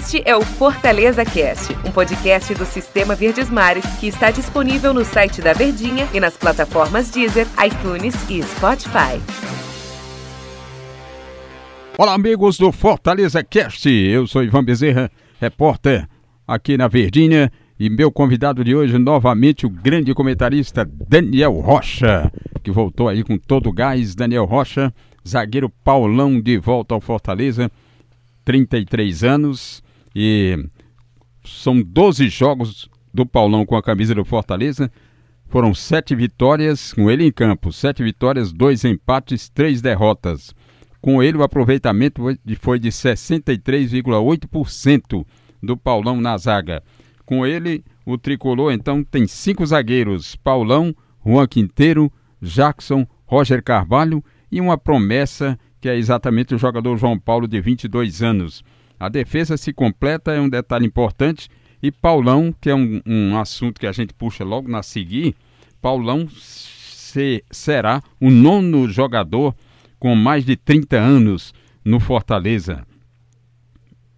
Este é o Fortaleza Cast, um podcast do Sistema Verdes Mares que está disponível no site da Verdinha e nas plataformas Deezer, iTunes e Spotify. Olá, amigos do Fortaleza Cast. Eu sou Ivan Bezerra, repórter aqui na Verdinha. E meu convidado de hoje, novamente, o grande comentarista Daniel Rocha, que voltou aí com todo o gás. Daniel Rocha, zagueiro Paulão de volta ao Fortaleza. 33 anos e são 12 jogos do Paulão com a camisa do Fortaleza. Foram sete vitórias com ele em campo, sete vitórias, dois empates, três derrotas. Com ele o aproveitamento foi de 63,8% do Paulão na zaga. Com ele o tricolor então tem cinco zagueiros: Paulão, Juan Quinteiro, Jackson, Roger Carvalho e uma promessa que é exatamente o jogador João Paulo, de 22 anos. A defesa se completa, é um detalhe importante. E Paulão, que é um, um assunto que a gente puxa logo na seguir, Paulão se, será o nono jogador com mais de 30 anos no Fortaleza.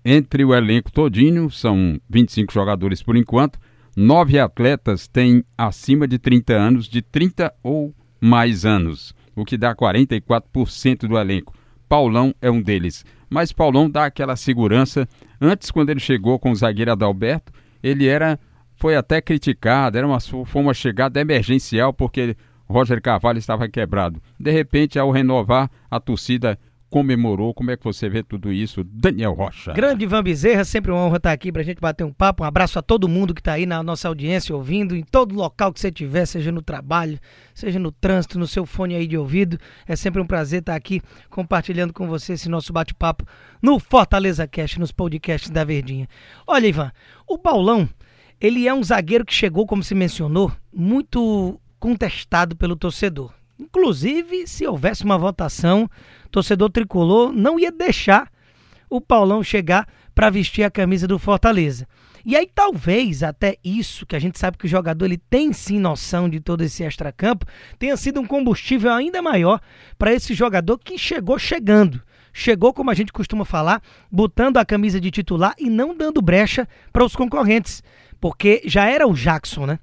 Entre o elenco todinho, são 25 jogadores por enquanto, nove atletas têm acima de 30 anos, de 30 ou mais anos o que dá 44% do elenco. Paulão é um deles. Mas Paulão dá aquela segurança. Antes, quando ele chegou com o zagueiro Adalberto, ele era foi até criticado, era uma, foi uma chegada emergencial porque Roger Carvalho estava quebrado. De repente, ao renovar, a torcida comemorou. Como é que você vê tudo isso? Daniel Rocha. Grande Ivan Bezerra, sempre uma honra estar aqui para a gente bater um papo. Um abraço a todo mundo que está aí na nossa audiência, ouvindo, em todo local que você estiver, seja no trabalho, seja no trânsito, no seu fone aí de ouvido. É sempre um prazer estar aqui compartilhando com você esse nosso bate-papo no Fortaleza Cast, nos podcasts da Verdinha. Olha, Ivan, o Paulão, ele é um zagueiro que chegou, como se mencionou, muito contestado pelo torcedor. Inclusive, se houvesse uma votação, torcedor tricolor não ia deixar o Paulão chegar para vestir a camisa do Fortaleza. E aí talvez até isso, que a gente sabe que o jogador ele tem sim noção de todo esse extracampo, tenha sido um combustível ainda maior para esse jogador que chegou chegando. Chegou, como a gente costuma falar, botando a camisa de titular e não dando brecha para os concorrentes. Porque já era o Jackson, né?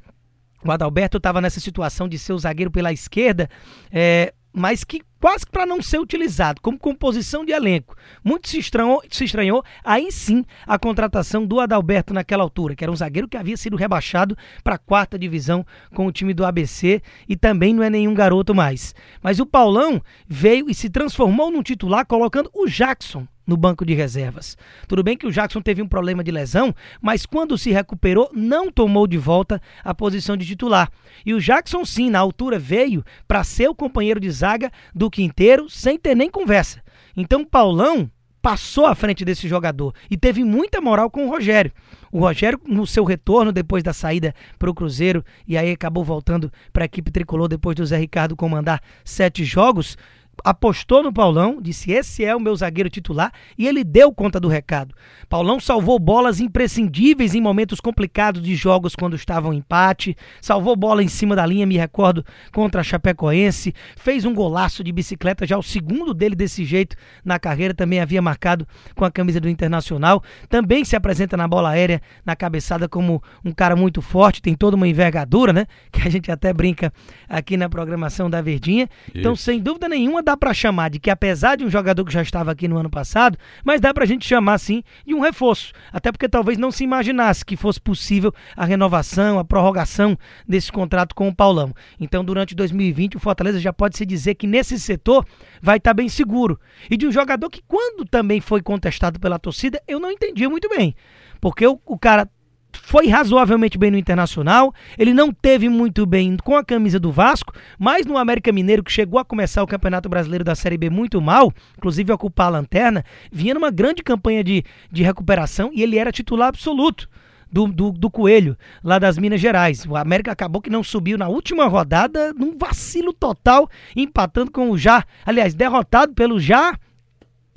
O Adalberto estava nessa situação de ser o zagueiro pela esquerda, é, mas que quase para não ser utilizado como composição de elenco. Muito se estranhou, se estranhou aí sim a contratação do Adalberto naquela altura, que era um zagueiro que havia sido rebaixado para a quarta divisão com o time do ABC e também não é nenhum garoto mais. Mas o Paulão veio e se transformou num titular colocando o Jackson no banco de reservas. Tudo bem que o Jackson teve um problema de lesão, mas quando se recuperou, não tomou de volta a posição de titular. E o Jackson, sim, na altura veio para ser o companheiro de zaga do Quinteiro sem ter nem conversa. Então, Paulão passou à frente desse jogador e teve muita moral com o Rogério. O Rogério, no seu retorno depois da saída para o Cruzeiro, e aí acabou voltando para a equipe tricolor depois do Zé Ricardo comandar sete jogos, apostou no Paulão, disse: Esse é o meu zagueiro titular, e ele deu conta do recado. Paulão salvou bolas imprescindíveis em momentos complicados de jogos quando estavam em empate, salvou bola em cima da linha, me recordo, contra a Chapecoense, fez um golaço de bicicleta, já o segundo dele desse jeito na carreira, também havia marcado com a camisa do Internacional. Também se apresenta na bola aérea, na cabeçada, como um cara muito forte, tem toda uma envergadura, né? Que a gente até brinca aqui na programação da Verdinha. Então, Isso. sem dúvida nenhuma, dá para chamar de que, apesar de um jogador que já estava aqui no ano passado, mas dá para a gente chamar sim de um reforço. Até porque talvez não se imaginasse que fosse possível a renovação, a prorrogação desse contrato com o Paulão. Então, durante 2020, o Fortaleza já pode se dizer que nesse setor vai estar tá bem seguro. E de um jogador que, quando também foi contestado pela torcida, eu não entendia muito bem. Porque o, o cara foi razoavelmente bem no Internacional, ele não teve muito bem com a camisa do Vasco, mas no América Mineiro, que chegou a começar o Campeonato Brasileiro da Série B muito mal, inclusive ocupar a lanterna, vinha numa grande campanha de, de recuperação e ele era titular absoluto. Do, do, do, Coelho, lá das Minas Gerais. O América acabou que não subiu na última rodada, num vacilo total, empatando com o já, aliás, derrotado pelo já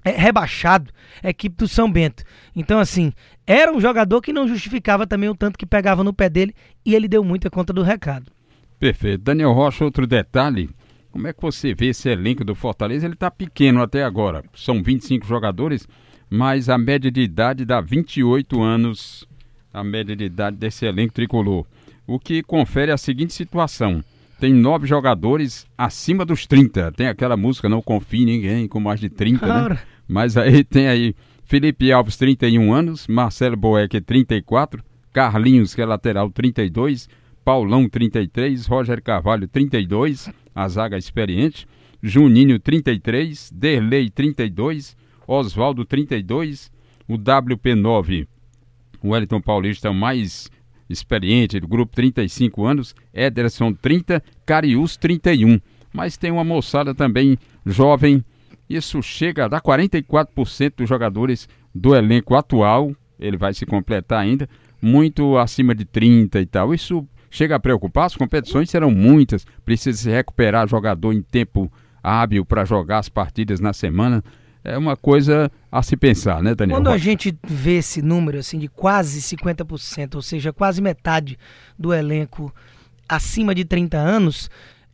é, rebaixado, equipe do São Bento. Então, assim, era um jogador que não justificava também o tanto que pegava no pé dele e ele deu muita conta do recado. Perfeito. Daniel Rocha, outro detalhe. Como é que você vê esse elenco do Fortaleza? Ele está pequeno até agora. São 25 jogadores, mas a média de idade dá 28 anos, a média de idade desse elenco tricolor. O que confere a seguinte situação: tem nove jogadores acima dos 30. Tem aquela música Não Confie em Ninguém com mais de 30, né? Mas aí tem aí Felipe Alves, 31 anos, Marcelo Boeck, 34, Carlinhos, que é lateral, 32, Paulão, 33, Roger Carvalho, 32, a zaga experiente, Juninho, 33, Derlei, 32, Oswaldo 32, o WP9, o Wellington Paulista é mais experiente do grupo, 35 anos, Ederson 30, Carius 31. Mas tem uma moçada também jovem, isso chega a dar 44% dos jogadores do elenco atual, ele vai se completar ainda, muito acima de 30 e tal. Isso chega a preocupar, as competições serão muitas, precisa se recuperar jogador em tempo hábil para jogar as partidas na semana é uma coisa a se pensar, né, Daniel? Quando a gente vê esse número assim de quase 50%, ou seja, quase metade do elenco acima de 30 anos,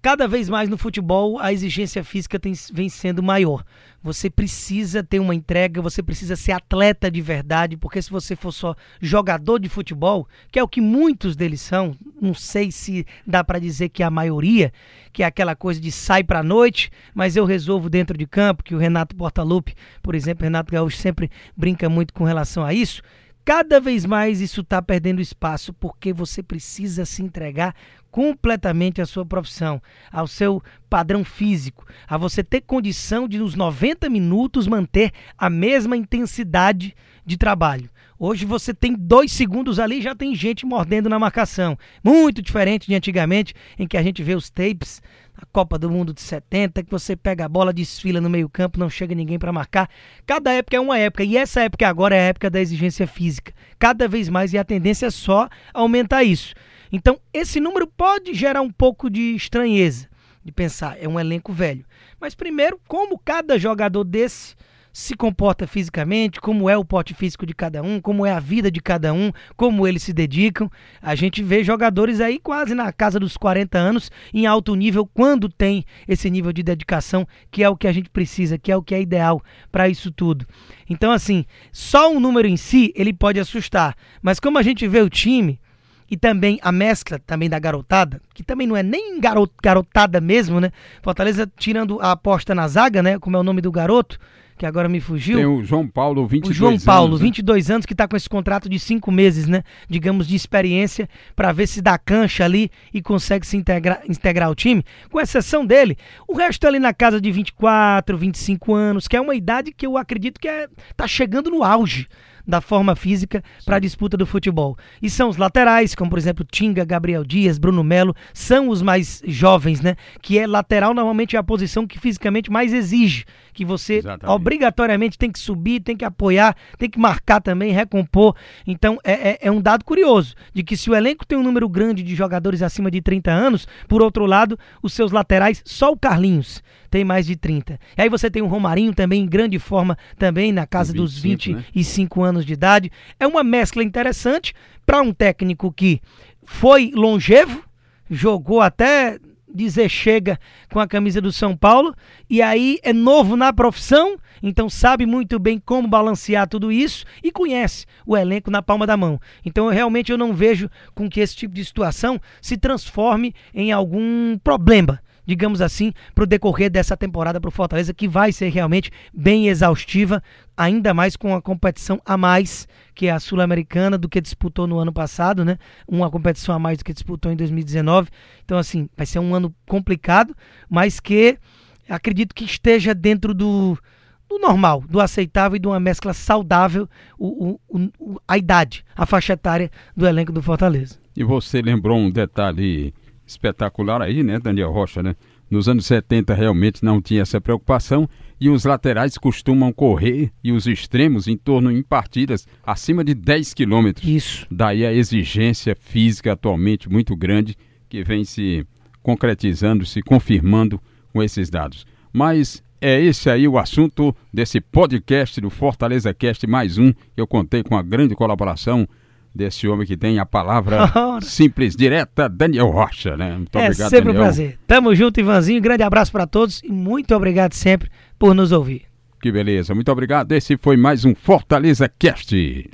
cada vez mais no futebol a exigência física tem, vem sendo maior. Você precisa ter uma entrega, você precisa ser atleta de verdade, porque se você for só jogador de futebol, que é o que muitos deles são, não sei se dá para dizer que é a maioria, que é aquela coisa de sai para noite, mas eu resolvo dentro de campo, que o Renato Portaluppi, por exemplo, Renato Gaúcho sempre brinca muito com relação a isso. Cada vez mais isso está perdendo espaço porque você precisa se entregar completamente à sua profissão, ao seu padrão físico, a você ter condição de nos 90 minutos manter a mesma intensidade de trabalho. Hoje você tem dois segundos ali já tem gente mordendo na marcação. Muito diferente de antigamente, em que a gente vê os tapes, a Copa do Mundo de 70, que você pega a bola, desfila no meio-campo, não chega ninguém para marcar. Cada época é uma época, e essa época agora é a época da exigência física. Cada vez mais, e a tendência é só aumentar isso. Então, esse número pode gerar um pouco de estranheza, de pensar, é um elenco velho. Mas primeiro, como cada jogador desse se comporta fisicamente, como é o porte físico de cada um, como é a vida de cada um, como eles se dedicam. A gente vê jogadores aí quase na casa dos 40 anos, em alto nível, quando tem esse nível de dedicação, que é o que a gente precisa, que é o que é ideal para isso tudo. Então, assim, só um número em si, ele pode assustar. Mas como a gente vê o time, e também a mescla também da garotada, que também não é nem garot, garotada mesmo, né? Fortaleza tirando a aposta na zaga, né? Como é o nome do garoto, que agora me fugiu. Tem o João Paulo, 22 anos. O João Paulo, anos, 22 né? anos, que está com esse contrato de cinco meses, né? Digamos, de experiência, para ver se dá cancha ali e consegue se integrar, integrar ao time. Com exceção dele, o resto é ali na casa de 24, 25 anos, que é uma idade que eu acredito que é, tá chegando no auge da forma física para a disputa do futebol. E são os laterais, como por exemplo Tinga, Gabriel Dias, Bruno Melo, são os mais jovens, né? Que é lateral normalmente é a posição que fisicamente mais exige, que você Exatamente. obrigatoriamente tem que subir, tem que apoiar, tem que marcar também, recompor. Então é, é, é um dado curioso de que se o elenco tem um número grande de jogadores acima de 30 anos, por outro lado, os seus laterais, só o Carlinhos tem mais de 30. E aí você tem o Romarinho também em grande forma, também na casa 25, dos 25 né? anos de idade. É uma mescla interessante para um técnico que foi longevo, jogou até dizer chega com a camisa do São Paulo e aí é novo na profissão, então sabe muito bem como balancear tudo isso e conhece o elenco na palma da mão. Então realmente eu não vejo com que esse tipo de situação se transforme em algum problema digamos assim, para o decorrer dessa temporada para o Fortaleza, que vai ser realmente bem exaustiva, ainda mais com a competição a mais, que é a Sul-Americana, do que disputou no ano passado, né? Uma competição a mais do que disputou em 2019. Então, assim, vai ser um ano complicado, mas que acredito que esteja dentro do, do normal, do aceitável e de uma mescla saudável o, o, o, a idade, a faixa etária do elenco do Fortaleza. E você lembrou um detalhe espetacular aí, né, Daniel Rocha, né? Nos anos 70 realmente não tinha essa preocupação e os laterais costumam correr e os extremos em torno em partidas acima de 10 quilômetros. Isso. Daí a exigência física atualmente muito grande que vem se concretizando, se confirmando com esses dados. Mas é esse aí o assunto desse podcast do Fortaleza Cast mais um. Eu contei com a grande colaboração desse homem que tem a palavra simples, direta, Daniel Rocha, né? Muito é obrigado, sempre Daniel. um prazer. Tamo junto, Ivanzinho. Grande abraço para todos e muito obrigado sempre por nos ouvir. Que beleza. Muito obrigado. Esse foi mais um Fortaleza Cast.